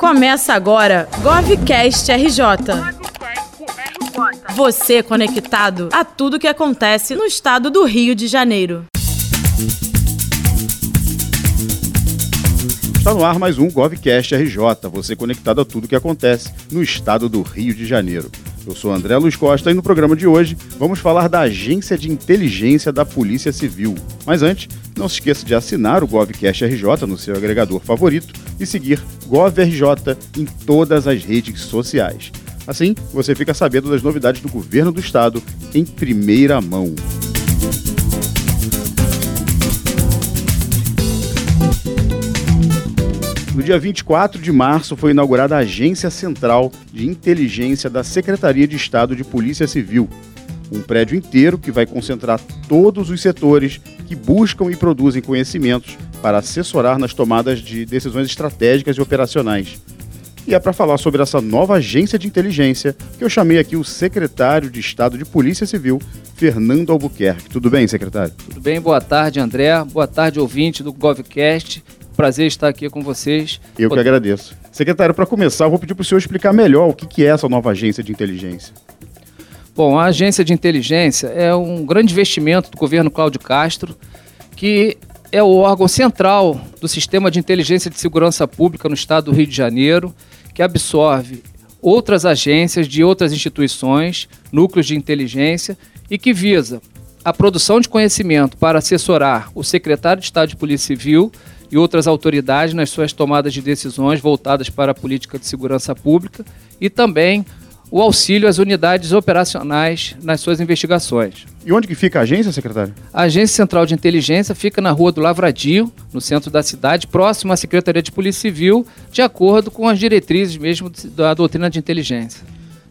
Começa agora GovCast RJ. Você conectado a tudo que acontece no estado do Rio de Janeiro. Está no ar mais um GovCast RJ, você conectado a tudo que acontece no estado do Rio de Janeiro. Eu sou André Luiz Costa e no programa de hoje vamos falar da Agência de Inteligência da Polícia Civil. Mas antes, não se esqueça de assinar o GovCast RJ no seu agregador favorito e seguir GovRJ em todas as redes sociais. Assim, você fica sabendo das novidades do governo do estado em primeira mão. No dia 24 de março foi inaugurada a Agência Central de Inteligência da Secretaria de Estado de Polícia Civil, um prédio inteiro que vai concentrar todos os setores que buscam e produzem conhecimentos para assessorar nas tomadas de decisões estratégicas e operacionais. E é para falar sobre essa nova agência de inteligência que eu chamei aqui o secretário de Estado de Polícia Civil, Fernando Albuquerque. Tudo bem, secretário? Tudo bem, boa tarde, André. Boa tarde, ouvinte do GovCast prazer estar aqui com vocês. Eu que agradeço. Secretário, para começar, eu vou pedir para o senhor explicar melhor o que é essa nova agência de inteligência. Bom, a agência de inteligência é um grande investimento do governo Cláudio Castro, que é o órgão central do sistema de inteligência de segurança pública no estado do Rio de Janeiro, que absorve outras agências de outras instituições, núcleos de inteligência e que visa a produção de conhecimento para assessorar o secretário de Estado de Polícia Civil e outras autoridades nas suas tomadas de decisões voltadas para a política de segurança pública e também o auxílio às unidades operacionais nas suas investigações. E onde que fica a agência, secretário? A Agência Central de Inteligência fica na Rua do Lavradio, no centro da cidade, próximo à Secretaria de Polícia Civil, de acordo com as diretrizes mesmo da doutrina de inteligência.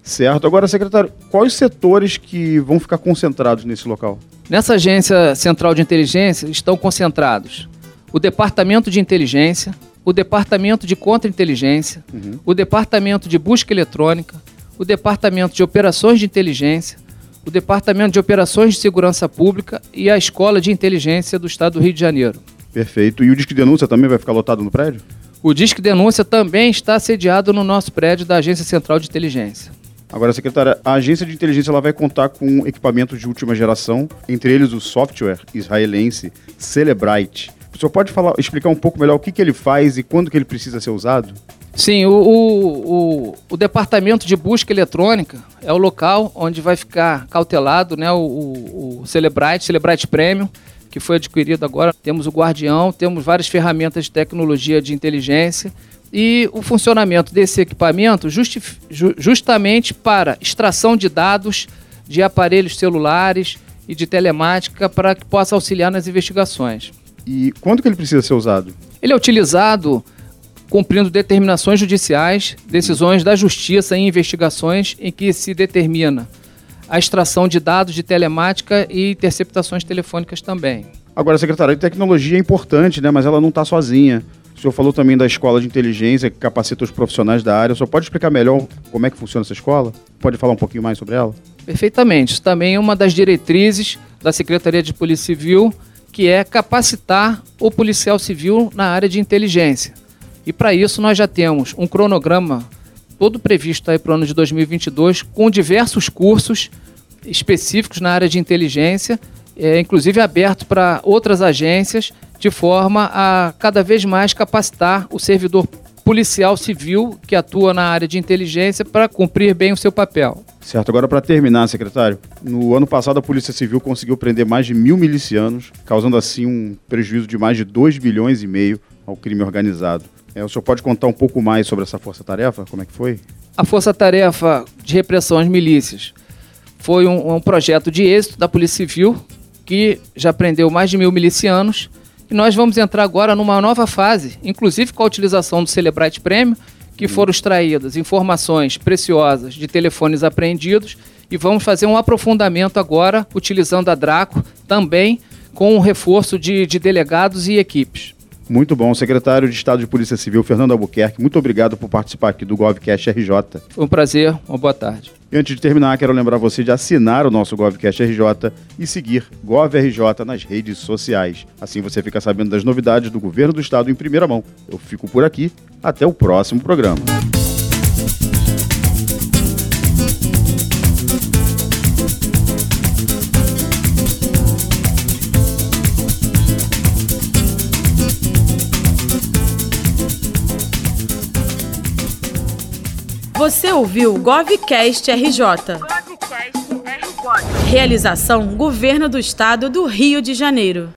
Certo. Agora, secretário, quais setores que vão ficar concentrados nesse local? Nessa Agência Central de Inteligência estão concentrados o Departamento de Inteligência, o Departamento de Contra-Inteligência, uhum. o Departamento de Busca Eletrônica, o Departamento de Operações de Inteligência, o Departamento de Operações de Segurança Pública e a Escola de Inteligência do Estado do Rio de Janeiro. Perfeito. E o Disque Denúncia também vai ficar lotado no prédio? O Disque Denúncia também está sediado no nosso prédio da Agência Central de Inteligência. Agora, secretária, a agência de inteligência ela vai contar com equipamentos de última geração, entre eles o software israelense Celebrite. O senhor pode falar, explicar um pouco melhor o que, que ele faz e quando que ele precisa ser usado? Sim, o, o, o, o departamento de busca eletrônica é o local onde vai ficar cautelado né, o, o, o Celebrite, Celebrite Premium, que foi adquirido agora. Temos o Guardião, temos várias ferramentas de tecnologia de inteligência e o funcionamento desse equipamento justi justamente para extração de dados de aparelhos celulares e de telemática para que possa auxiliar nas investigações. E quando que ele precisa ser usado? Ele é utilizado cumprindo determinações judiciais, decisões da justiça em investigações em que se determina a extração de dados de telemática e interceptações telefônicas também. Agora, a tecnologia é importante, né? mas ela não está sozinha. O senhor falou também da escola de inteligência que capacita os profissionais da área. O senhor pode explicar melhor como é que funciona essa escola? Pode falar um pouquinho mais sobre ela? Perfeitamente. Isso também é uma das diretrizes da Secretaria de Polícia Civil, que é capacitar o policial civil na área de inteligência. E para isso nós já temos um cronograma todo previsto para o ano de 2022 com diversos cursos específicos na área de inteligência, é, inclusive aberto para outras agências de forma a cada vez mais capacitar o servidor policial civil que atua na área de inteligência para cumprir bem o seu papel. Certo. Agora, para terminar, secretário, no ano passado a Polícia Civil conseguiu prender mais de mil milicianos, causando assim um prejuízo de mais de 2 bilhões e meio ao crime organizado. É, o senhor pode contar um pouco mais sobre essa força-tarefa? Como é que foi? A Força-Tarefa de Repressão às Milícias foi um, um projeto de êxito da Polícia Civil que já prendeu mais de mil milicianos e nós vamos entrar agora numa nova fase, inclusive com a utilização do Celebrite Premium, que foram extraídas informações preciosas de telefones apreendidos e vamos fazer um aprofundamento agora utilizando a Draco também com um reforço de, de delegados e equipes. Muito bom. Secretário de Estado de Polícia Civil, Fernando Albuquerque, muito obrigado por participar aqui do GovCast RJ. Foi um prazer, uma boa tarde. E antes de terminar, quero lembrar você de assinar o nosso GovCast RJ e seguir GovRJ nas redes sociais. Assim você fica sabendo das novidades do governo do estado em primeira mão. Eu fico por aqui. Até o próximo programa. Você ouviu o GovCast RJ. Realização Governo do Estado do Rio de Janeiro.